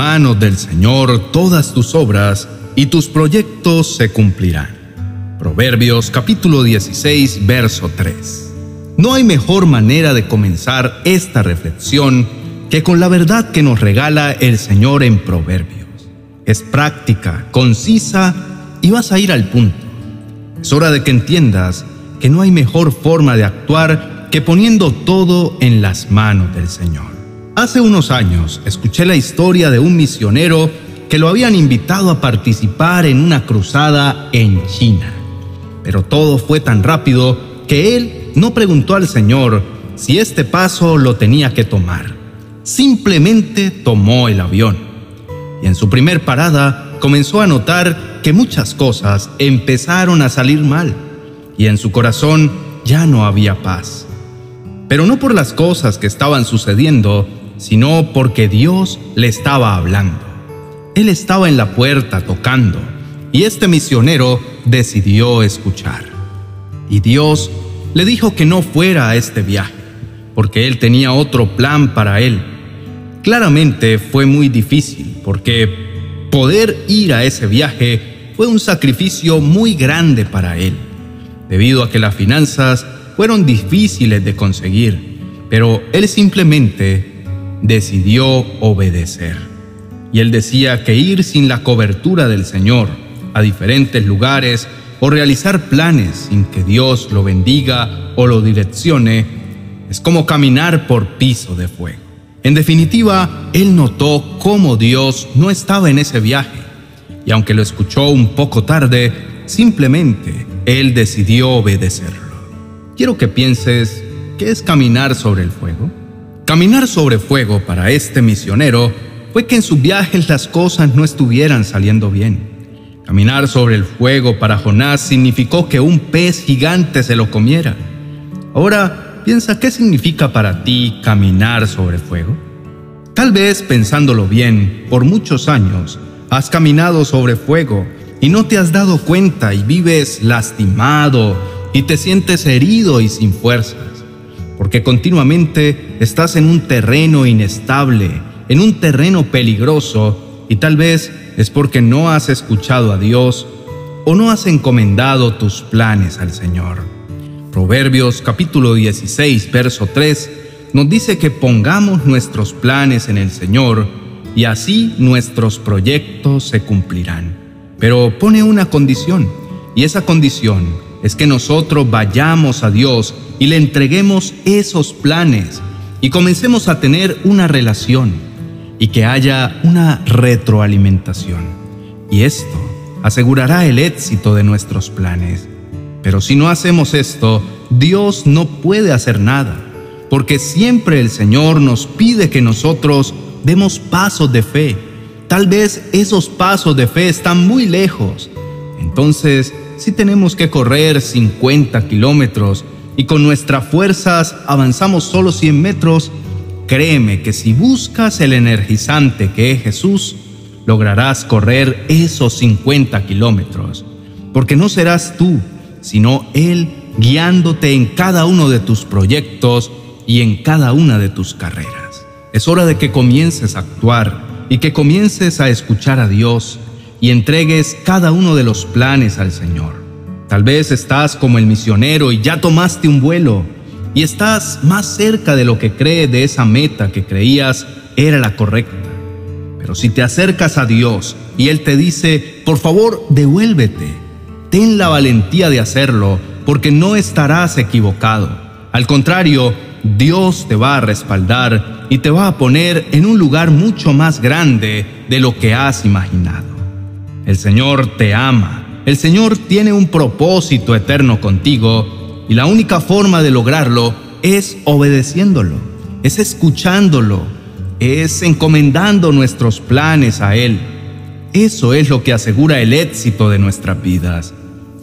manos del Señor todas tus obras y tus proyectos se cumplirán. Proverbios capítulo 16, verso 3. No hay mejor manera de comenzar esta reflexión que con la verdad que nos regala el Señor en Proverbios. Es práctica, concisa y vas a ir al punto. Es hora de que entiendas que no hay mejor forma de actuar que poniendo todo en las manos del Señor. Hace unos años escuché la historia de un misionero que lo habían invitado a participar en una cruzada en China. Pero todo fue tan rápido que él no preguntó al Señor si este paso lo tenía que tomar. Simplemente tomó el avión. Y en su primer parada comenzó a notar que muchas cosas empezaron a salir mal. Y en su corazón ya no había paz. Pero no por las cosas que estaban sucediendo, sino porque Dios le estaba hablando. Él estaba en la puerta tocando y este misionero decidió escuchar. Y Dios le dijo que no fuera a este viaje, porque él tenía otro plan para él. Claramente fue muy difícil, porque poder ir a ese viaje fue un sacrificio muy grande para él, debido a que las finanzas fueron difíciles de conseguir, pero él simplemente decidió obedecer. Y él decía que ir sin la cobertura del Señor a diferentes lugares o realizar planes sin que Dios lo bendiga o lo direccione es como caminar por piso de fuego. En definitiva, él notó cómo Dios no estaba en ese viaje y aunque lo escuchó un poco tarde, simplemente él decidió obedecerlo. Quiero que pienses, ¿qué es caminar sobre el fuego? Caminar sobre fuego para este misionero fue que en sus viajes las cosas no estuvieran saliendo bien. Caminar sobre el fuego para Jonás significó que un pez gigante se lo comiera. Ahora, piensa qué significa para ti caminar sobre fuego. Tal vez pensándolo bien, por muchos años has caminado sobre fuego y no te has dado cuenta y vives lastimado y te sientes herido y sin fuerzas porque continuamente estás en un terreno inestable, en un terreno peligroso, y tal vez es porque no has escuchado a Dios o no has encomendado tus planes al Señor. Proverbios capítulo 16, verso 3 nos dice que pongamos nuestros planes en el Señor y así nuestros proyectos se cumplirán. Pero pone una condición, y esa condición es que nosotros vayamos a Dios y le entreguemos esos planes y comencemos a tener una relación y que haya una retroalimentación. Y esto asegurará el éxito de nuestros planes. Pero si no hacemos esto, Dios no puede hacer nada, porque siempre el Señor nos pide que nosotros demos pasos de fe. Tal vez esos pasos de fe están muy lejos. Entonces, si tenemos que correr 50 kilómetros y con nuestras fuerzas avanzamos solo 100 metros, créeme que si buscas el energizante que es Jesús, lograrás correr esos 50 kilómetros, porque no serás tú, sino Él guiándote en cada uno de tus proyectos y en cada una de tus carreras. Es hora de que comiences a actuar y que comiences a escuchar a Dios y entregues cada uno de los planes al Señor. Tal vez estás como el misionero y ya tomaste un vuelo y estás más cerca de lo que cree de esa meta que creías era la correcta. Pero si te acercas a Dios y Él te dice, por favor, devuélvete, ten la valentía de hacerlo porque no estarás equivocado. Al contrario, Dios te va a respaldar y te va a poner en un lugar mucho más grande de lo que has imaginado. El Señor te ama el Señor tiene un propósito eterno contigo y la única forma de lograrlo es obedeciéndolo, es escuchándolo, es encomendando nuestros planes a Él. Eso es lo que asegura el éxito de nuestras vidas.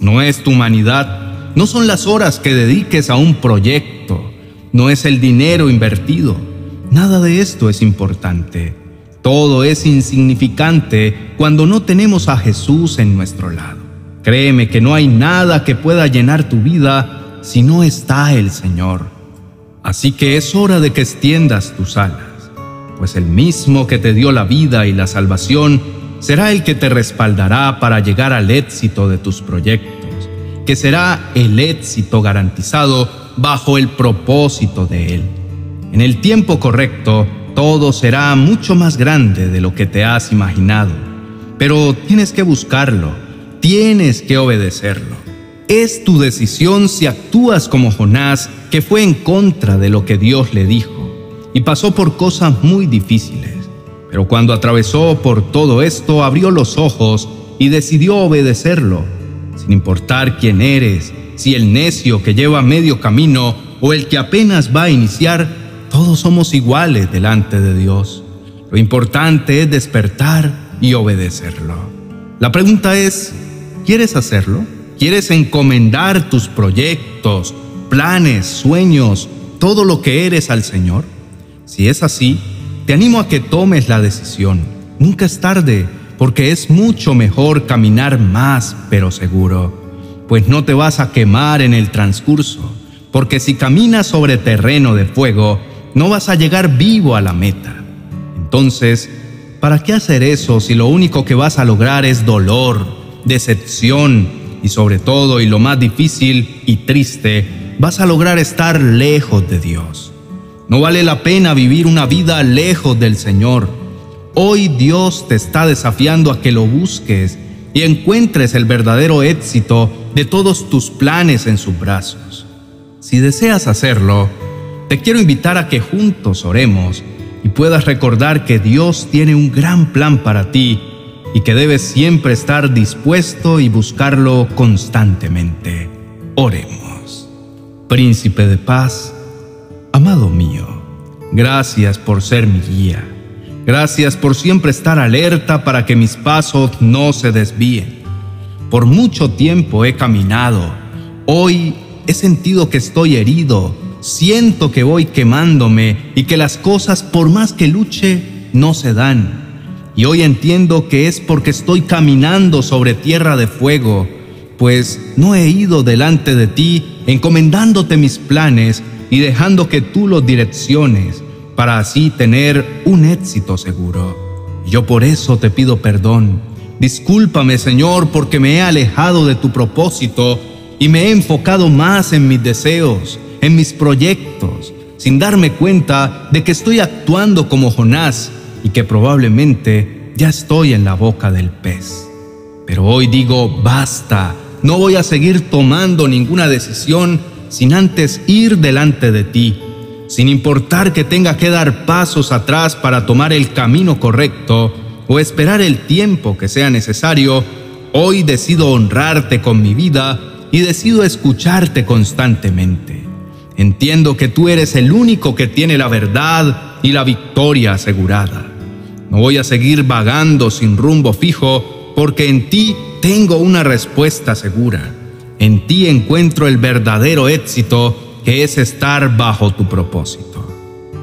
No es tu humanidad, no son las horas que dediques a un proyecto, no es el dinero invertido. Nada de esto es importante. Todo es insignificante cuando no tenemos a Jesús en nuestro lado. Créeme que no hay nada que pueda llenar tu vida si no está el Señor. Así que es hora de que extiendas tus alas, pues el mismo que te dio la vida y la salvación será el que te respaldará para llegar al éxito de tus proyectos, que será el éxito garantizado bajo el propósito de Él. En el tiempo correcto, todo será mucho más grande de lo que te has imaginado, pero tienes que buscarlo, tienes que obedecerlo. Es tu decisión si actúas como Jonás, que fue en contra de lo que Dios le dijo y pasó por cosas muy difíciles. Pero cuando atravesó por todo esto, abrió los ojos y decidió obedecerlo, sin importar quién eres, si el necio que lleva medio camino o el que apenas va a iniciar, todos somos iguales delante de Dios. Lo importante es despertar y obedecerlo. La pregunta es, ¿quieres hacerlo? ¿Quieres encomendar tus proyectos, planes, sueños, todo lo que eres al Señor? Si es así, te animo a que tomes la decisión. Nunca es tarde, porque es mucho mejor caminar más, pero seguro, pues no te vas a quemar en el transcurso, porque si caminas sobre terreno de fuego, no vas a llegar vivo a la meta. Entonces, ¿para qué hacer eso si lo único que vas a lograr es dolor, decepción y sobre todo, y lo más difícil y triste, vas a lograr estar lejos de Dios? No vale la pena vivir una vida lejos del Señor. Hoy Dios te está desafiando a que lo busques y encuentres el verdadero éxito de todos tus planes en sus brazos. Si deseas hacerlo, te quiero invitar a que juntos oremos y puedas recordar que Dios tiene un gran plan para ti y que debes siempre estar dispuesto y buscarlo constantemente. Oremos. Príncipe de paz, Amado mío, gracias por ser mi guía. Gracias por siempre estar alerta para que mis pasos no se desvíen. Por mucho tiempo he caminado. Hoy he sentido que estoy herido. Siento que voy quemándome y que las cosas, por más que luche, no se dan. Y hoy entiendo que es porque estoy caminando sobre tierra de fuego, pues no he ido delante de ti encomendándote mis planes y dejando que tú los direcciones para así tener un éxito seguro. Yo por eso te pido perdón. Discúlpame, Señor, porque me he alejado de tu propósito y me he enfocado más en mis deseos, en mis proyectos, sin darme cuenta de que estoy actuando como Jonás y que probablemente ya estoy en la boca del pez. Pero hoy digo, basta, no voy a seguir tomando ninguna decisión sin antes ir delante de ti, sin importar que tenga que dar pasos atrás para tomar el camino correcto o esperar el tiempo que sea necesario, hoy decido honrarte con mi vida y decido escucharte constantemente. Entiendo que tú eres el único que tiene la verdad y la victoria asegurada. No voy a seguir vagando sin rumbo fijo porque en ti tengo una respuesta segura. En ti encuentro el verdadero éxito que es estar bajo tu propósito.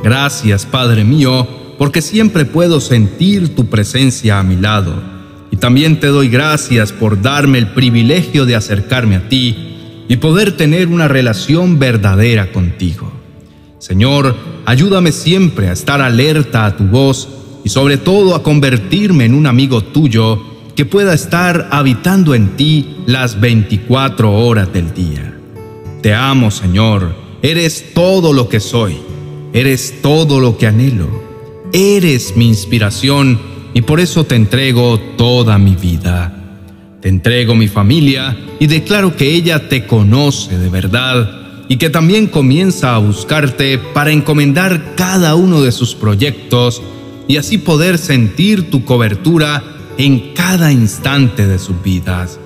Gracias, Padre mío, porque siempre puedo sentir tu presencia a mi lado. Y también te doy gracias por darme el privilegio de acercarme a ti y poder tener una relación verdadera contigo. Señor, ayúdame siempre a estar alerta a tu voz y sobre todo a convertirme en un amigo tuyo que pueda estar habitando en ti las 24 horas del día. Te amo, Señor, eres todo lo que soy, eres todo lo que anhelo, eres mi inspiración y por eso te entrego toda mi vida. Te entrego mi familia y declaro que ella te conoce de verdad y que también comienza a buscarte para encomendar cada uno de sus proyectos y así poder sentir tu cobertura en cada instante de sus vidas.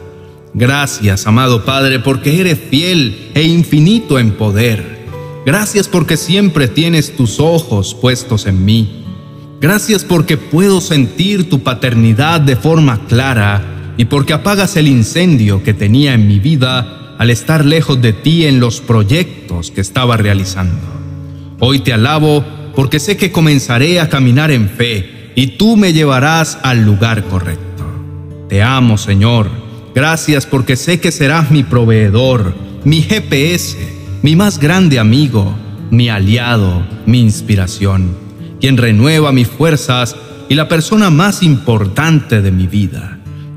Gracias, amado Padre, porque eres fiel e infinito en poder. Gracias porque siempre tienes tus ojos puestos en mí. Gracias porque puedo sentir tu paternidad de forma clara y porque apagas el incendio que tenía en mi vida al estar lejos de ti en los proyectos que estaba realizando. Hoy te alabo porque sé que comenzaré a caminar en fe y tú me llevarás al lugar correcto. Te amo, Señor. Gracias porque sé que serás mi proveedor, mi GPS, mi más grande amigo, mi aliado, mi inspiración. quien renueva mis fuerzas y la persona más importante de mi vida.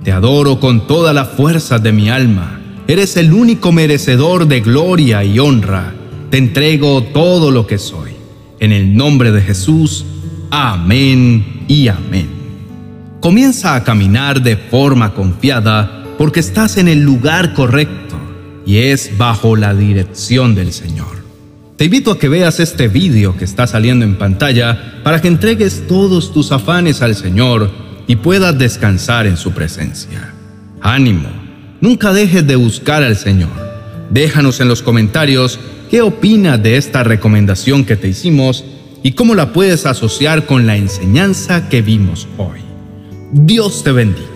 Te adoro con toda la fuerza de mi alma. Eres el único merecedor de gloria y honra. Te entrego todo lo que soy. En el nombre de Jesús, amén y amén. Comienza a caminar de forma confiada porque estás en el lugar correcto y es bajo la dirección del Señor. Te invito a que veas este vídeo que está saliendo en pantalla para que entregues todos tus afanes al Señor y puedas descansar en su presencia. Ánimo, nunca dejes de buscar al Señor. Déjanos en los comentarios qué opinas de esta recomendación que te hicimos y cómo la puedes asociar con la enseñanza que vimos hoy. Dios te bendiga.